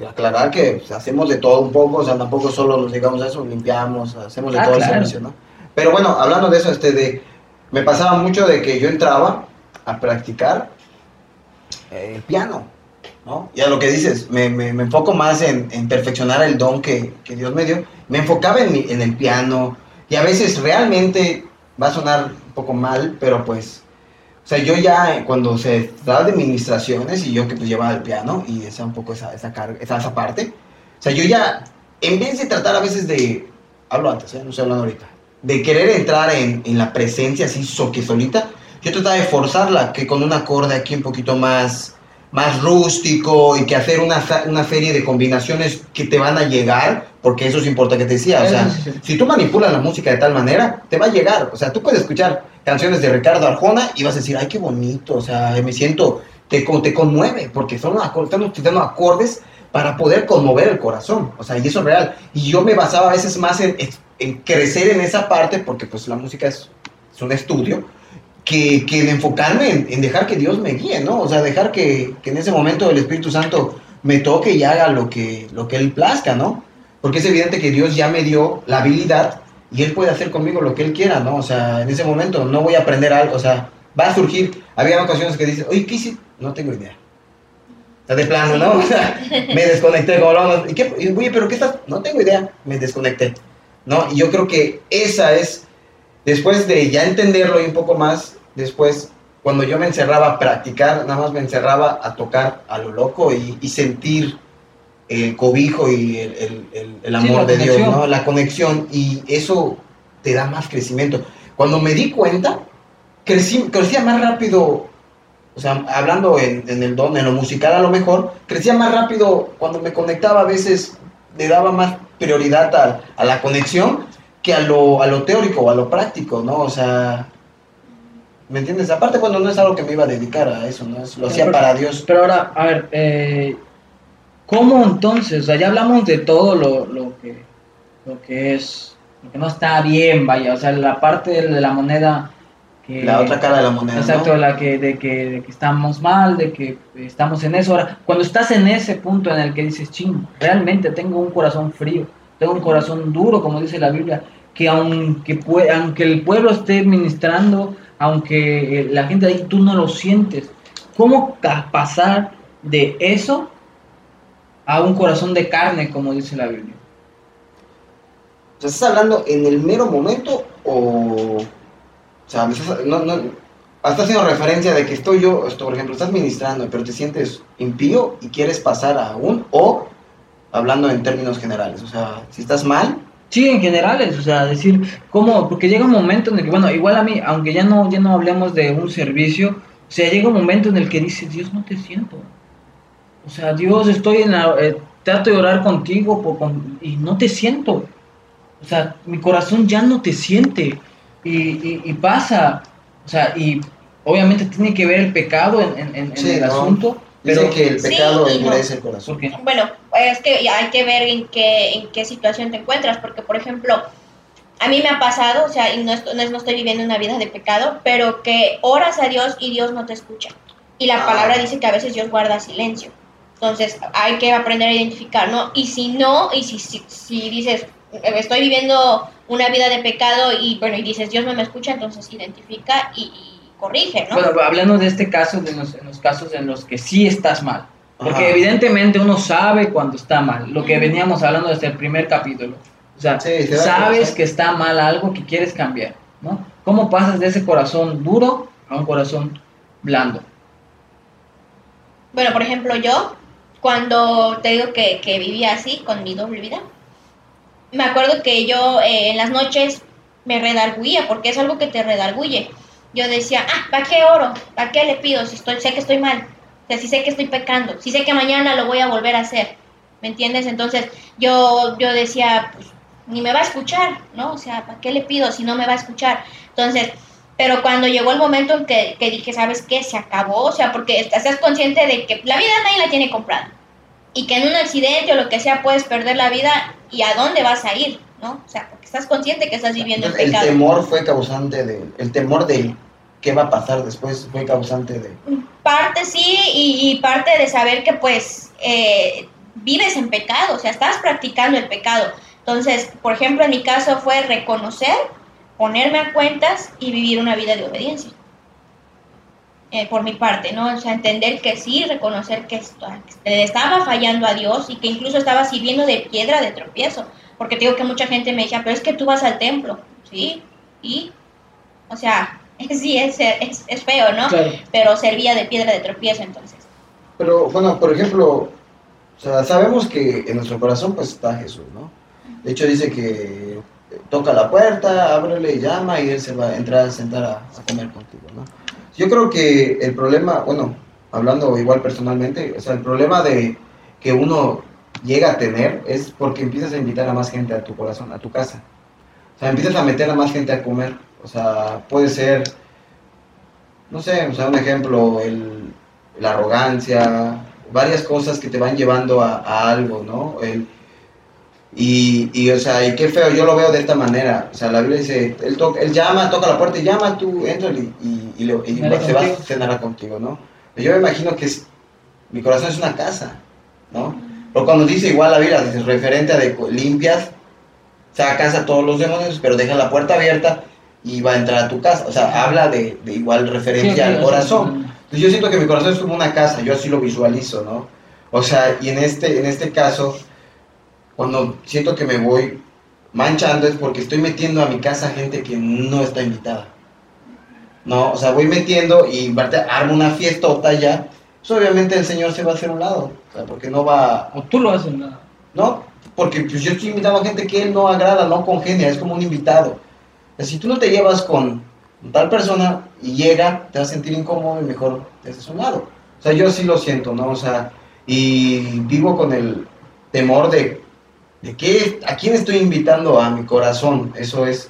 Aclarar que hacemos de todo un poco, o sea, tampoco solo nos digamos eso, limpiamos, hacemos de Ah, todo claro. el servicio, ¿no? Pero bueno, hablando de eso, este, de, me pasaba mucho de que yo entraba a practicar eh, el piano, ¿no? Y a lo que dices, me, me- me enfoco más en, en perfeccionar el don que, que Dios me dio. Me enfocaba en, mi- en el piano y a veces realmente va a sonar un poco mal, pero pues o sea, yo ya eh, cuando se trataba de administraciones y yo que pues llevaba el piano y esa un poco esa, esa, carga, esa, esa parte, o sea, yo ya, en vez de tratar a veces de, hablo antes, ¿eh? no estoy hablando ahorita, de querer entrar en, en la presencia así so, que solita, yo trataba de forzarla, que con un acorde aquí un poquito más, más rústico y que hacer una, una serie de combinaciones que te van a llegar, porque eso es importante que te decía, o sea, si tú manipulas la música de tal manera, te va a llegar. O sea, tú puedes escuchar canciones de Ricardo Arjona y vas a decir, ay, qué bonito, o sea, me siento, te, te conmueve, porque son acordes, están utilizando acordes para poder conmover el corazón. O sea, y eso es real. Y yo me basaba a veces más en, en crecer en esa parte, porque pues la música es, es un estudio, que, que en enfocarme en, en dejar que Dios me guíe, ¿no? O sea, dejar que, que en ese momento el Espíritu Santo me toque y haga lo que, lo que Él plazca, ¿no? Porque es evidente que Dios ya me dio la habilidad y Él puede hacer conmigo lo que Él quiera, ¿no? O sea, en ese momento no voy a aprender algo, o sea, va a surgir. Había ocasiones que dices, oye, ¿qué hice? No tengo idea. O sea, de plano, ¿no? O sea, me desconecté, como hablamos. ¿Y qué? Oye, ¿pero qué estás? No tengo idea. Me desconecté, ¿no? Y yo creo que esa es, después de ya entenderlo y un poco más, después, cuando yo me encerraba a practicar, nada más me encerraba a tocar a lo loco y, y sentir el cobijo y el, el- el- el Sí, amor de Dios. La conexión y eso te da más crecimiento. Cuando me di cuenta, crecí, crecía más rápido, o sea, hablando en, en el don, en lo musical a lo mejor, crecía más rápido cuando me conectaba a veces, le daba más prioridad a, a la conexión que a lo, a lo teórico o a lo práctico, ¿no? O sea, ¿me entiendes? Aparte, bueno, no es algo que me iba a dedicar a eso, ¿no? Es- Lo hacía Pero- para Dios. Pero ahora, a ver, eh, ¿cómo entonces? O sea, ya hablamos de todo lo, lo que, lo que es, lo que no está bien, vaya, o sea, la parte de la moneda que... La otra cara de la moneda, Exacto, ¿no? la que, de, que, de que estamos mal, de que estamos en eso. Ahora, cuando estás en ese punto en el que dices, ching, realmente tengo un corazón frío, un corazón duro, como dice la Biblia, que aunque, aunque el pueblo esté ministrando, aunque eh, la gente ahí tú no lo sientes, ¿cómo pasar de eso a un corazón de carne, como dice la Biblia? ¿estás hablando en el mero momento o... O sea, no, no, estás haciendo referencia de que estoy yo, esto, por ejemplo, estás ministrando, pero te sientes impío y quieres pasar a un... O hablando en términos generales, o sea, si estás mal, Sí, en generales, o sea, decir, ¿cómo? Porque llega un momento en el que, bueno, igual a mí, aunque ya no, ya no hablemos de un servicio, o sea, llega un momento en el que dices, Dios, no te siento. O sea, Dios, estoy en la, eh, trato de orar contigo por- con- y no te siento. O sea, mi corazón ya no te siente. Y, y- y pasa, o sea, y obviamente tiene que ver el pecado en, en- en- Sí, el ¿no? asunto, dicen pero que el Sí pecado no. endurece el corazón. Bueno, es que hay que ver en qué, en qué situación te encuentras, porque por ejemplo, a mí me ha pasado, o sea, y no, esto- no, es- no estoy viviendo una vida de pecado, pero que oras a Dios y Dios no te escucha. Y la Ah. palabra dice que a veces Dios guarda silencio. Entonces hay que aprender a identificar, ¿no? Y si no, y si, si, si dices, "Eh, estoy viviendo una vida de pecado y bueno, y dices, Dios no me escucha, entonces identifica y, y corrige, ¿no? Bueno, hablando de este caso, de los, en los casos en los que sí estás mal. Porque Ajá. evidentemente uno sabe cuando está mal, lo que veníamos hablando desde el primer capítulo. O sea, Sí, sabes que está mal algo que quieres cambiar, ¿no? ¿Cómo pasas de ese corazón duro a un corazón blando? Bueno, por ejemplo, yo, cuando te digo que, que vivía así, con mi doble vida, me acuerdo que yo eh, en las noches me redarguía, porque es algo que te redarguye. Yo decía, ah, ¿para qué oro? ¿Para qué le pido si estoy, sé que estoy mal? O sea, si sé que estoy pecando, si sé que mañana lo voy a volver a hacer, ¿me entiendes? Entonces yo, yo decía, pues ni me va a escuchar, ¿no? O sea, ¿para qué le pido si no me va a escuchar? Entonces, pero cuando llegó el momento en que, que dije, ¿sabes qué? Se acabó, o sea, porque estás consciente de que la vida nadie la tiene comprada y que en un accidente o lo que sea puedes perder la vida y a dónde vas a ir, ¿no? O sea, porque estás consciente que estás viviendo el El pecado. temor fue causante de. El temor de qué va a pasar después fue causante de. Parte sí y, parte de saber que pues eh, vives en pecado, o sea, estás practicando el pecado. Entonces, por ejemplo, en mi caso fue reconocer, ponerme a cuentas y vivir una vida de obediencia. Eh, por mi parte, ¿no? O sea, entender que sí, reconocer que estaba fallando a Dios y que incluso estaba sirviendo de piedra de tropiezo. Porque digo que mucha gente me decía, pero es que tú vas al templo, ¿sí? Y, o sea, sí, es, es, es feo, ¿no? Claro. Pero servía de piedra de tropiezo entonces. Pero bueno, por ejemplo, o sea, sabemos que en nuestro corazón pues está Jesús, ¿no? De hecho dice que toca la puerta, ábrele y llama y él se va a entrar a sentar a, a comer contigo, ¿no? Yo creo que el problema, bueno, hablando igual personalmente, o sea, el problema de que uno llega a tener es porque empiezas a invitar a más gente a tu corazón, a tu casa. O sea, empiezas a meter a más gente a comer. O sea, puede ser, no sé, o sea, un ejemplo, el, la arrogancia, varias cosas que te van llevando a, a algo, ¿no? El, y, y, o sea, y qué feo, yo lo veo de esta manera. O sea, la Biblia dice, él, toca, él llama, toca la puerta y llama, tú entra y, y, y, lo- y se va a cenar contigo, ¿no? Yo me imagino que es, mi corazón es una casa, ¿no? Pero cuando dice igual la Biblia, dice, referente a de, limpias, sacas a todos los demonios, pero deja la puerta abierta y va a entrar a tu casa. O sea, habla de, de igual referencia Sí, al corazón. Entonces yo siento que mi corazón es como una casa, yo así lo visualizo, ¿no? O sea, y en este, en este caso, cuando siento que me voy manchando es porque estoy metiendo a mi casa gente que no está invitada. No, o sea, voy metiendo y armo una fiestota ya, pues obviamente el Señor se va a hacer un lado, o sea, porque no va, O tú lo haces, ¿no? ¿no? Porque pues, yo estoy invitando a gente que él no agrada, no congenia, es como un invitado. Si tú no te llevas con tal persona y llega, te vas a sentir incómodo y mejor te a un lado. O sea, yo sí lo siento, ¿no? O sea, y vivo con el temor de, de qué, a quién estoy invitando a mi corazón. Eso es,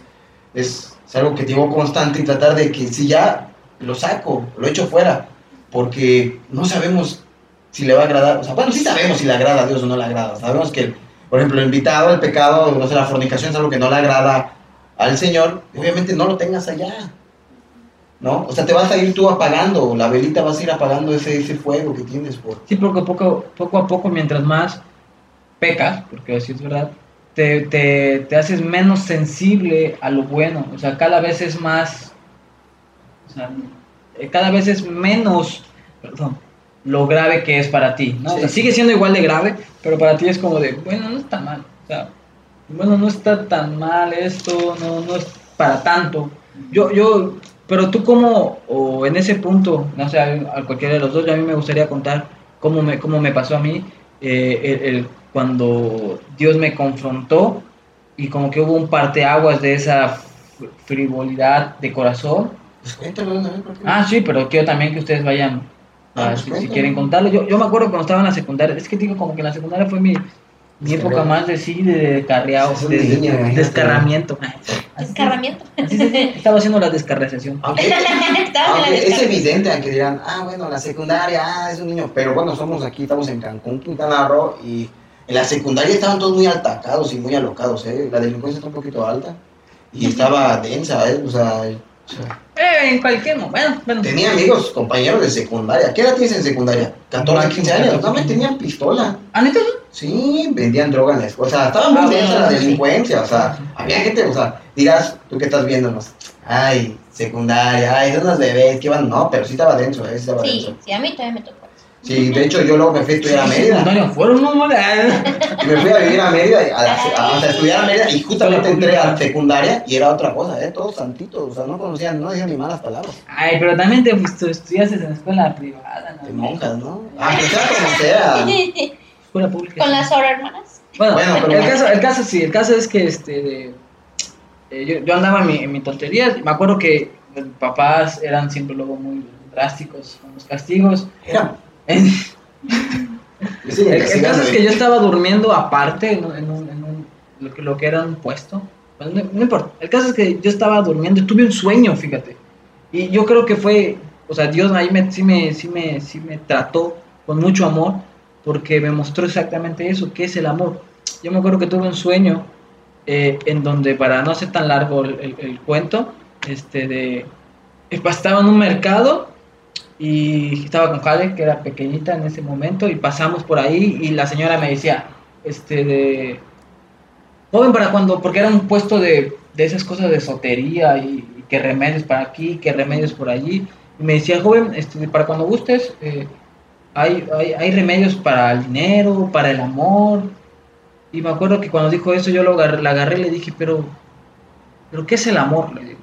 es, es algo que llevo constante y tratar de que si ya lo saco, lo echo fuera, porque no sabemos si le va a agradar. O sea, bueno, sí sabemos si le agrada a Dios o no le agrada. Sabemos que, por ejemplo, el invitado, el pecado, no sé, la fornicación es algo que no le agrada al Señor. Obviamente no lo tengas allá. ¿No? O sea, te vas a ir tú apagando, la velita vas a ir apagando ese, ese fuego que tienes por... Sí, porque poco, poco a poco, mientras más pecas, porque así es verdad, te, te, te haces menos sensible a lo bueno. O sea, cada vez es más. O sea, eh, cada vez es menos. Perdón. Lo grave que es para ti, ¿no? O sea, sigue siendo igual de grave, pero para ti es como de, bueno, no está mal. O sea, bueno, no está tan mal esto, no, no es para tanto. Yo, yo, pero tú como, o en ese punto, no sé, a, a cualquiera de los dos, yo a mí me gustaría contar cómo me, cómo me pasó a mí eh, el, el- cuando Dios me confrontó y como que hubo un parteaguas de esa frivolidad de corazón. Pues cuéntalo. Ah, sí, pero quiero también que ustedes vayan, Ah, pues si, si quieren contarlo. Yo, yo me acuerdo cuando estaba en la secundaria, es que digo como que en la secundaria fue mi, mi época más de sí, de carreado, de, niño, imagínate. descarramiento. Descarramiento. así estaba haciendo la descarrización. Aunque, aunque es evidente, aunque dirán, ah, bueno, la secundaria, ah, es un niño. Pero bueno, somos aquí, estamos en Cancún, Quintana Roo, y en la secundaria estaban todos muy atacados y muy alocados, ¿eh? La delincuencia está un poquito alta y estaba densa, ¿eh? O sea, Eh, en cualquier momento. Bueno, bueno. tenía amigos, compañeros de secundaria. ¿Qué edad tienes en secundaria? 14, 15 años. No, me tenían pistola. ¿Ah, neta? Sí, vendían droga en la escuela. O sea, estaba muy Ah, densa bueno, la delincuencia. O sea, había gente, o sea, dirás, tú que estás viéndonos. Ay, secundaria, ay, son unos bebés que van. No, pero sí estaba denso, ¿eh? Sí, estaba Sí, denso. sí, a mí todavía me tocó. Sí, de hecho, yo luego me fui a estudiar a Mérida. Secundaria fueron, no, no, Y me fui a vivir a Mérida, a, a- a estudiar a Mérida. Y justamente entré a secundaria y era otra cosa, ¿eh? Todos santitos. O sea, no conocían, no decían ni malas palabras. Ay, pero también te pues, estudiaste en escuela privada, ¿no? De monjas, ¿no? Aunque sea como sea. Escuela pública. Con las solo hermanas. Bueno, Bueno, pero- el, caso, el caso sí, el caso es que este, de- eh, yo, yo andaba en mi, en mi tontería. Me acuerdo que mis papás eran siempre luego muy drásticos con los castigos. Era Sí, el, caso es que yo estaba durmiendo aparte en, un- en un- en un- lo, que, lo que era un puesto. Bueno, no, no importa. El caso es que yo estaba durmiendo y tuve un sueño, fíjate. Y yo creo que fue, o sea, Dios ahí me, sí, me, sí, me, sí me trató con mucho amor porque me mostró exactamente eso, qué es el amor. Yo me acuerdo que tuve un sueño eh, en donde, para no hacer tan largo el, el- el cuento, este de, estaba en un mercado y estaba con Jale, que era pequeñita en ese momento, y pasamos por ahí y la señora me decía, este, de, joven para cuando, porque era un puesto de, de esas cosas de sotería y, y que remedios para aquí, que remedios por allí, y me decía, joven, este, para cuando gustes, eh, hay, hay, hay remedios para el dinero, para el amor, y me acuerdo que cuando dijo eso yo lo agarré, la agarré y le dije, pero, pero ¿qué es el amor? Le digo.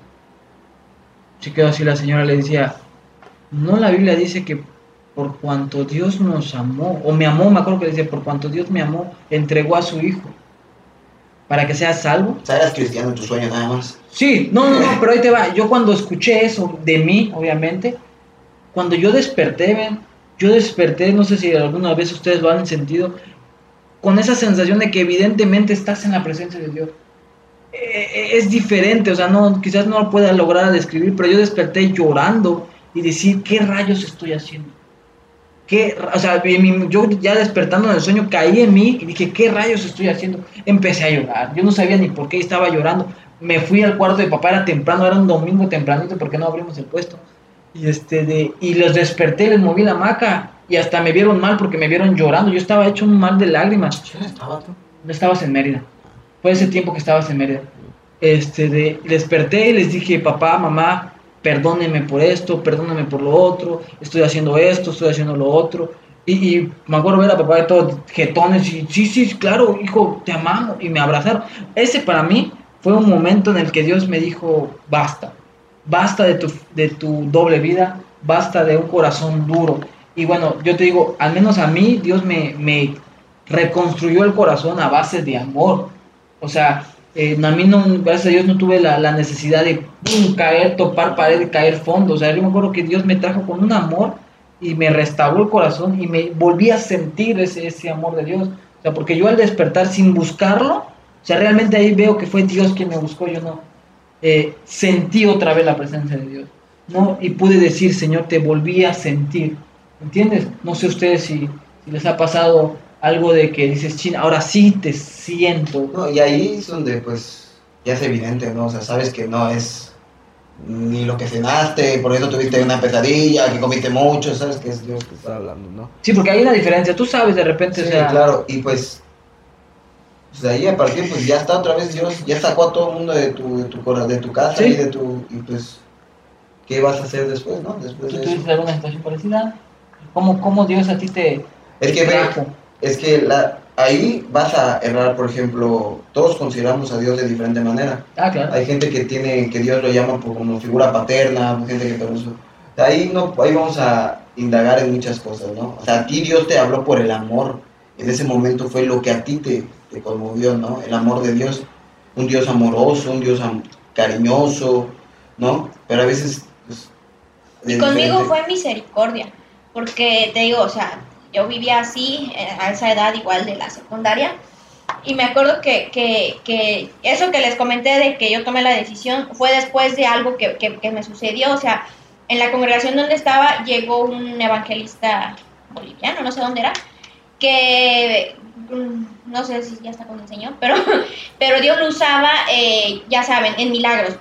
Se quedó así la señora, le decía, no la Biblia dice que por cuanto Dios nos amó, o me amó, me acuerdo que decía, por cuanto Dios me amó, entregó a su hijo para que sea salvo. Eras cristiano en tu sueño nada más. Sí, no, no, no, pero ahí te va. Yo cuando escuché eso de mí, obviamente, cuando yo desperté, ven, yo desperté, no sé si alguna vez ustedes lo han sentido, con esa sensación de que evidentemente estás en la presencia de Dios. Eh, Es diferente, o sea, no, quizás no lo pueda lograr describir, pero yo desperté llorando y decir, ¿qué rayos estoy haciendo? ¿Qué, o sea, yo ya despertando en el sueño caí en mí y dije, ¿qué rayos estoy haciendo? Empecé a llorar, yo no sabía ni por qué estaba llorando. Me fui al cuarto de papá, era temprano, era un domingo tempranito porque no abrimos el puesto. Y, este de, y los desperté, les moví la hamaca y hasta me vieron mal porque me vieron llorando. Yo estaba hecho un mal de lágrimas. ¿Quién estaba tú? No estabas en Mérida. Fue ese tiempo que estabas en Mérida. Este, de, desperté y les dije, papá, mamá, perdónenme por esto, perdónenme por lo otro, estoy haciendo esto, estoy haciendo lo otro. Y, y me acuerdo ver a papá de todos jetones y, sí, sí, claro, hijo, te amamos. Y me abrazaron. Ese para mí fue un momento en el que Dios me dijo, basta, basta de tu, de tu doble vida, basta de un corazón duro. Y bueno, yo te digo, al menos a mí Dios me, me reconstruyó el corazón a base de amor. O sea, eh, a mí no, gracias a Dios no tuve la, la necesidad de caer, topar pared, caer fondo. O sea, yo me acuerdo que Dios me trajo con un amor y me restauró el corazón y me volví a sentir ese, ese amor de Dios. O sea, porque yo al despertar sin buscarlo, o sea, realmente ahí veo que fue Dios quien me buscó, yo no. Eh, sentí otra vez la presencia de Dios, ¿no? Y pude decir, Señor, te volví a sentir, ¿entiendes? No sé ustedes si, si les ha pasado algo de que dices, chin, ahora sí te siento. No, y ahí es donde pues ya es evidente, ¿no? O sea, sabes que no es ni lo que cenaste, por eso tuviste una pesadilla, que comiste mucho, sabes que es Dios que está hablando, ¿no? Sí, porque hay una diferencia, tú sabes de repente, Sí, o sea, claro, y pues, pues de ahí a partir, pues ya está otra vez Dios, ya sacó a todo el mundo de tu, de tu, de tu casa Sí. y de tu, y pues, ¿qué vas a hacer después, no? Después ¿tú de tuviste alguna situación parecida? ¿Cómo, cómo Dios a ti te Es que ve? Es que la, ahí vas a errar, por ejemplo, todos consideramos a Dios de diferente manera. Ah, claro. Hay gente que tiene, que Dios lo llama por como figura paterna, gente que pero eso- Ahí, no, ahí vamos a indagar en muchas cosas, ¿no? O sea, a ti Dios te habló por el amor. En ese momento fue lo que a ti te, te conmovió, ¿no? El amor de Dios. Un Dios amoroso, un Dios am- cariñoso, ¿no? Pero a veces... pues, Y conmigo diferente. fue misericordia, porque te digo, o sea, yo vivía así eh, a esa edad igual de la secundaria y me acuerdo que, que, que eso que les comenté de que yo tomé la decisión fue después de algo que, que, que me sucedió, o sea, en la congregación donde estaba llegó un evangelista boliviano, no sé dónde era, que mm, no sé si ya está con el Señor, pero, pero Dios lo usaba, eh, ya saben, en milagros.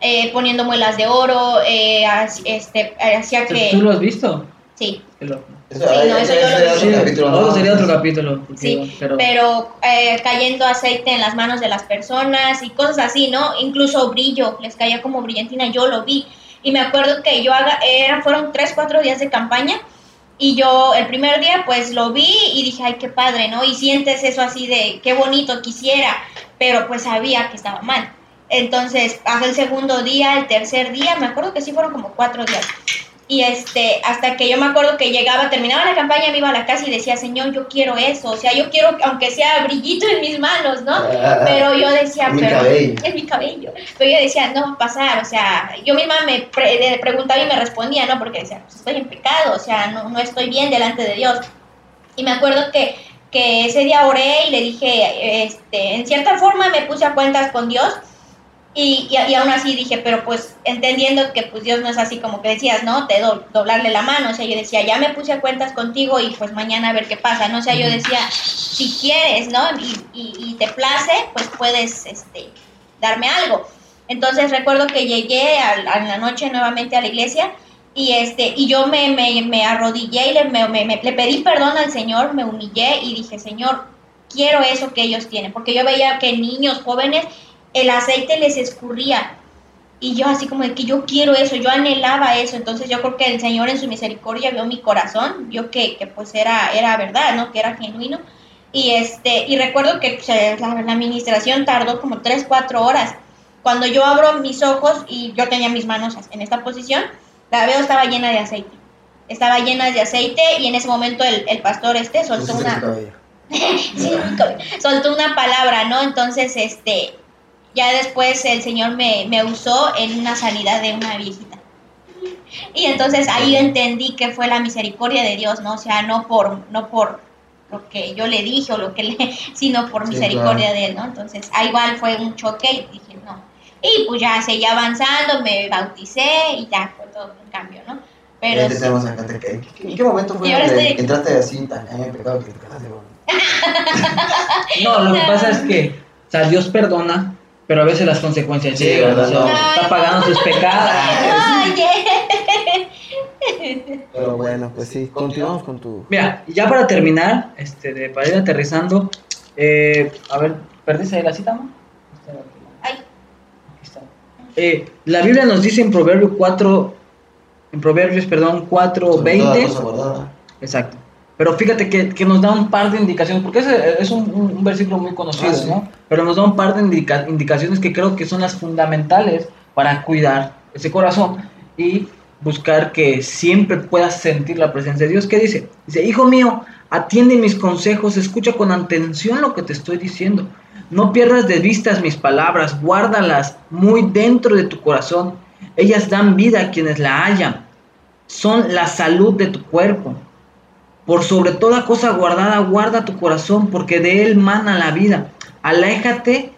eh, poniendo muelas de oro, eh, este, hacía ¿Tú que... lo has visto? Sí, Qué loco. Eso, Sí, no, eso yo lo sería vi. otro Sí, capítulo, otro ¿no? sería otro capítulo. porque- Sí, pero, pero eh, cayendo aceite en las manos de las personas y cosas así, ¿no? Incluso brillo, les caía como brillantina, yo lo vi. Y me acuerdo que yo haga, era, fueron tres, cuatro días de campaña y yo el primer día pues lo vi y dije, ay, qué padre, ¿no? Y sientes eso así de, qué bonito quisiera, pero pues sabía que estaba mal. Entonces, hasta el segundo día, el tercer día, me acuerdo que sí fueron como cuatro días. Y este, hasta que yo me acuerdo que llegaba, terminaba la campaña, me iba a la casa y decía, Señor, yo quiero eso. O sea, yo quiero, aunque sea brillito en mis manos, ¿no? Pero yo decía, Mi pero cabello. es mi cabello. Pero yo decía, no va a pasar. O sea, yo misma me pre- preguntaba y me respondía, ¿no? Porque decía, pues estoy en pecado, o sea, no, no estoy bien delante de Dios. Y me acuerdo que, que ese día oré y le dije, este, en cierta forma me puse a cuentas con Dios. Y, y, y aún así dije, pero pues entendiendo que pues Dios no es así como que decías, ¿no? Te do- doblarle la mano. O sea, yo decía, ya me puse a cuentas contigo y pues mañana a ver qué pasa, ¿no? O sea, yo decía, si quieres, ¿no? Y, te place, pues puedes, este, darme algo. Entonces recuerdo que llegué a, a la noche nuevamente a la iglesia y este y yo me, me, me arrodillé y le, me- me- me- le pedí perdón al Señor, me humillé y dije, Señor, quiero eso que ellos tienen, porque yo veía que niños, jóvenes, el aceite les escurría. Y yo así como de que yo quiero eso, yo anhelaba eso, entonces yo creo que el Señor en su misericordia vio mi corazón, vio que, que pues era, era verdad, ¿no? Que era genuino. Y, este, y recuerdo que pues, la, la administración tardó como 3, 4 horas. Cuando yo abro mis ojos y yo tenía mis manos en esta posición, la veo estaba llena de aceite. Estaba llena de aceite y en ese momento el, el pastor este soltó una. Sí, soltó una palabra, ¿no? Entonces, este, ya después el Señor me, me usó en una sanidad de una viejita. Y entonces ahí entendí que fue la misericordia de Dios, ¿no? O sea, no por, no por lo que yo le dije o lo que le, sino por Sí, misericordia claro. de él, ¿no? Entonces, ahí igual fue un choque y dije, no. Y pues ya seguí avanzando, me bauticé y ya fue todo un cambio, ¿no? Pero acá, ¿en qué- ¿En qué momento fue donde estoy- entraste así tan en el pecado que te con- No, lo que pasa es que, o sea, Dios perdona, pero a veces las consecuencias Sí, llegan. ¿verdad? o sea, No. está pagando sus pecados. Oye. Pero bueno, pues sí, continuamos con tu... Mira, y ya para terminar, este, de, para ir aterrizando, eh, a ver, ¿perdiste ahí la cita, no? Ay. Aquí está. Eh, la Biblia nos dice en Proverbios 4, en Proverbios, perdón, 4, Sobre toda 20. cosa guardada. Exacto. Pero fíjate que, que nos da un par de indicaciones, porque ese es un, un- versículo muy conocido, Ah, sí. ¿no? Pero nos da un par de indica- indicaciones que creo que son las fundamentales para cuidar ese corazón y buscar que siempre puedas sentir la presencia de Dios. ¿Qué dice? Dice, hijo mío, atiende mis consejos, escucha con atención lo que te estoy diciendo. No pierdas de vistas mis palabras, guárdalas muy dentro de tu corazón. Ellas dan vida a quienes la hallan. Son la salud de tu cuerpo. Por sobre toda cosa guardada, guarda tu corazón, porque de él mana la vida. Aléjate,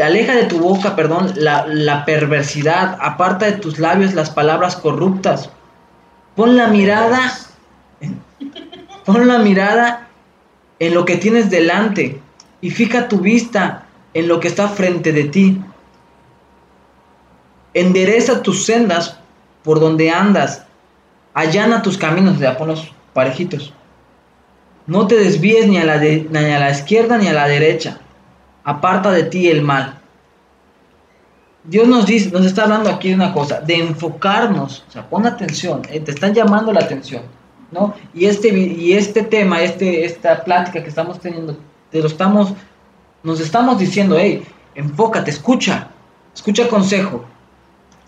aleja de tu boca, perdón, la, la perversidad, aparta de tus labios las palabras corruptas. Pon la mirada, pon la mirada en lo que tienes delante y fija tu vista en lo que está frente de ti. Endereza tus sendas por donde andas, allana tus caminos, ya pon los parejitos. No te desvíes ni a, la ni a la izquierda ni a la derecha. Aparta de ti el mal. Dios nos dice, nos está hablando aquí de una cosa, de enfocarnos, o sea, pon atención, eh, te están llamando la atención, ¿no? Y este, y este tema, este, esta plática que estamos teniendo, te lo estamos, nos estamos diciendo, hey, enfócate, escucha, escucha consejo,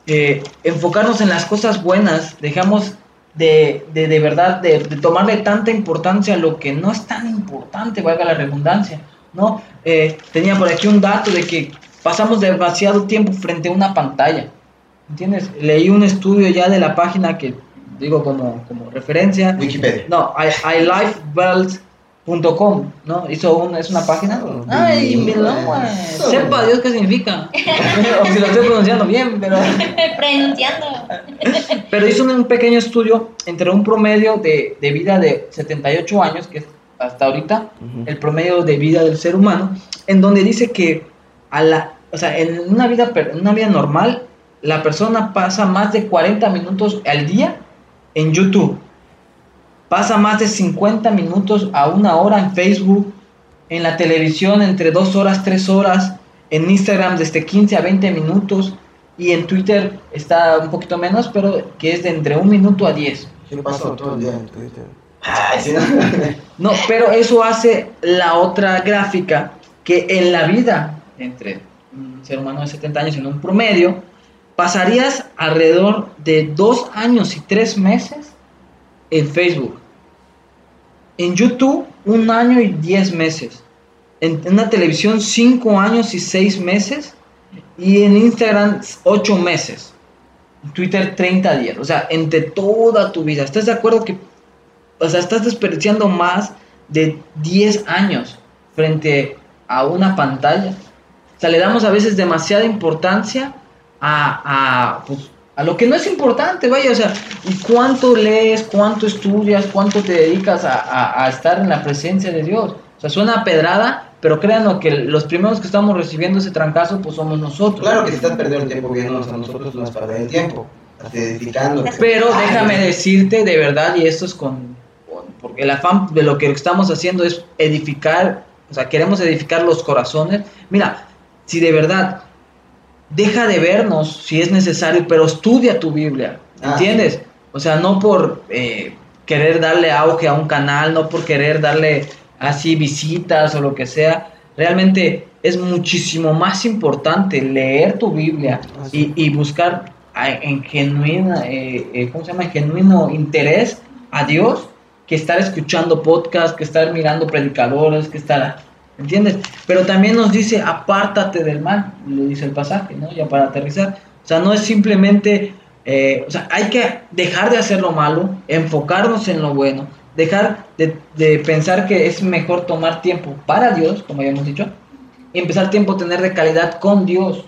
eh, enfocarnos en las cosas buenas, dejamos de, de, de verdad de, de tomarle tanta importancia a lo que no es tan importante, valga la redundancia, ¿no? Eh, tenía por aquí un dato de que pasamos demasiado tiempo frente a una pantalla, ¿entiendes? Leí un estudio ya de la página que digo como, como referencia, Wikipedia. no, I- ilifebelt.com, ¿no? Hizo un, es una página. Ay, bien. bilingüe. Sepa Dios qué significa. o si lo estoy pronunciando bien, pero, Pronunciando. pero hizo un, pequeño estudio entre un promedio de, de vida de 78 años, que es hasta ahorita Ujú. el promedio de vida del ser humano, en donde dice que a la, o sea, en una vida, per- en una vida normal, la persona pasa más de 40 minutos al día en YouTube. Pasa más de 50 minutos a una hora en Facebook, en la televisión entre 2 horas, 3 horas, en Instagram desde 15 a 20 minutos y en Twitter está un poquito menos, pero que es de entre un minuto a 10. Yo paso todo el día en Twitter. Ay, sí. No, pero eso hace la otra gráfica que en la vida entre un ser humano de 70 años en un promedio, pasarías alrededor de dos años y tres meses en Facebook. En YouTube, un año y diez meses. En, en una televisión, cinco años y seis meses. Y en Instagram, ocho meses. En Twitter, 30 días. O sea, entre toda tu vida. ¿Estás de acuerdo que, o sea, estás desperdiciando más de 10 años frente a una pantalla? O sea, le damos a veces demasiada importancia a, a, pues, a lo que no es importante, vaya, o sea, ¿y cuánto lees, cuánto estudias, cuánto te dedicas a, a- a estar en la presencia de Dios? O sea, suena a pedrada, pero créanlo que los primeros que estamos recibiendo ese trancazo, pues somos nosotros. Claro que si estás perdiendo el tiempo viéndonos a nosotros, no perder el tiempo. Estás edificando. Pero déjame decirte de verdad, y esto es con, con- porque el afán de lo que estamos haciendo es edificar, o sea, queremos edificar los corazones. Mira, si de verdad deja de vernos si es necesario, pero estudia tu Biblia, Ah, ¿entiendes? O sea, no por eh, querer darle auge a un canal, no por querer darle así visitas o lo que sea. Realmente es muchísimo más importante leer tu Biblia Ah, y, y buscar a- en genuina, eh, eh, ¿cómo se llama? En genuino interés a Dios que estar escuchando podcast, que estar mirando predicadores, que estar, ¿entiendes? Pero también nos dice, apártate del mal, lo dice el pasaje, ¿no? Ya para aterrizar. O sea, no es simplemente, eh, o sea, hay que dejar de hacer lo malo, enfocarnos en lo bueno, dejar de, de pensar que es mejor tomar tiempo para Dios, como ya hemos dicho, y empezar tiempo a tener de calidad con Dios.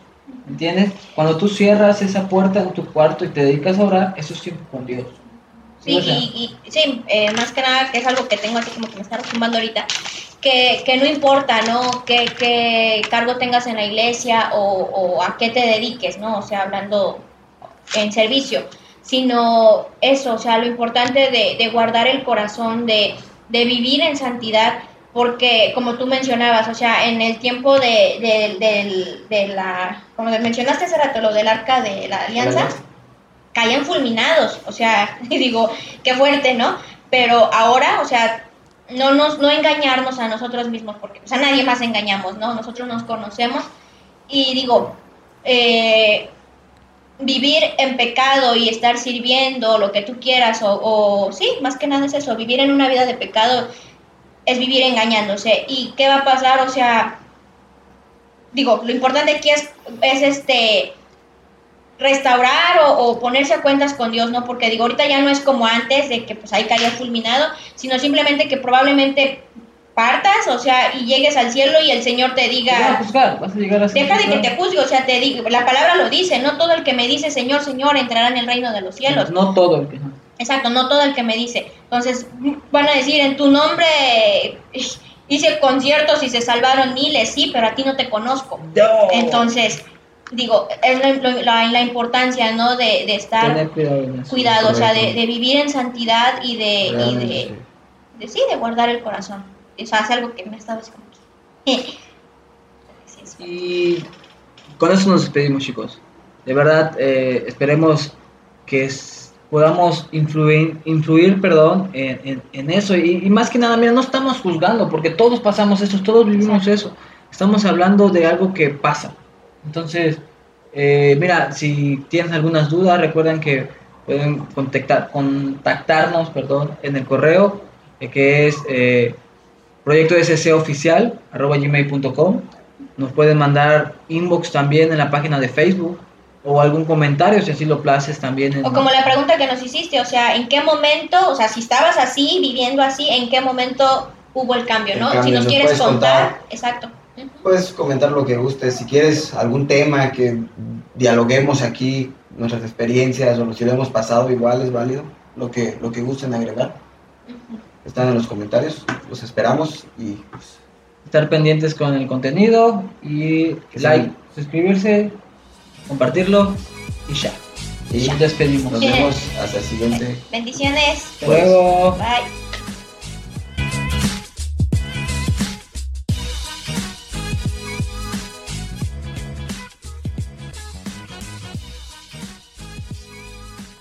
¿Entiendes? Cuando tú cierras esa puerta en tu cuarto y te dedicas a orar, eso es tiempo con Dios. Sí, o sea, y, y- sí, eh, más que nada, que es algo que tengo así como que me está retumbando ahorita, que, que no importa, ¿no? Qué, qué cargo tengas en la iglesia o, o a qué te dediques, ¿no? O sea, hablando en servicio, sino eso, o sea, lo importante de, de guardar el corazón, de, de vivir en santidad, porque como tú mencionabas, o sea, en el tiempo de, de, del- de la, como mencionaste hace rato, lo del arca de la alianza, caían fulminados, o sea, digo, qué fuerte, ¿no? Pero ahora, o sea, no nos, no engañarnos a nosotros mismos, porque pues, a nadie más engañamos, ¿no? Nosotros nos conocemos y digo, eh, vivir en pecado y estar sirviendo lo que tú quieras, o, o sí, más que nada es eso, vivir en una vida de pecado es vivir engañándose. ¿Y qué va a pasar? O sea, digo, lo importante aquí es, es este restaurar o, o ponerse a cuentas con Dios, ¿no? Porque digo, ahorita ya no es como antes de que pues ahí caía fulminado, sino simplemente que probablemente partas, o sea, y llegues al cielo y el Señor te diga, juzgar, vas a llegar a ser deja de que te juzgue, o sea, te digo, la palabra lo dice, no todo el que me dice Señor, Señor entrará en el reino de los cielos. No todo el que Exacto, no todo el que me dice. Entonces, van a decir, en tu nombre hice conciertos y se salvaron miles, sí, pero a ti no te conozco. Entonces, digo, es la, la- la importancia, ¿no? De, de estar tener cuidado o sea, de, de vivir en santidad y de, y de, sí. de, sí, de guardar el corazón. O sea, es algo que me así como. Sí, es- Y con eso nos despedimos, chicos. De verdad, eh, esperemos que s- podamos influir, influir perdón, en, en- en eso. Y, y más que nada, mira, no estamos juzgando, porque todos pasamos eso, todos vivimos eso. Estamos hablando de algo que pasa. Entonces, eh, mira, si tienes algunas dudas, recuerden que pueden contactar, contactarnos perdón, en el correo, eh, que es eh, proyectoscoficial, arroba gmail.com. Nos pueden mandar inbox también en la página de Facebook o algún comentario si así lo places también. En, O como la pregunta que nos hiciste, o sea, ¿en qué momento, o sea, si estabas así, viviendo así, ¿en qué momento hubo el cambio, El no? cambio, si nos ¿nos quieres contar, contar? exacto. Puedes comentar lo que gustes. Si quieres algún tema que dialoguemos aquí, nuestras experiencias o si lo hemos pasado, igual es válido. Lo que, lo que gusten agregar. Están en los comentarios. Los esperamos y pues, estar pendientes con el contenido y Que like, sí. suscribirse, compartirlo y ya. y despedimos. nos vemos hasta el siguiente. Bendiciones. Hasta luego. Bye.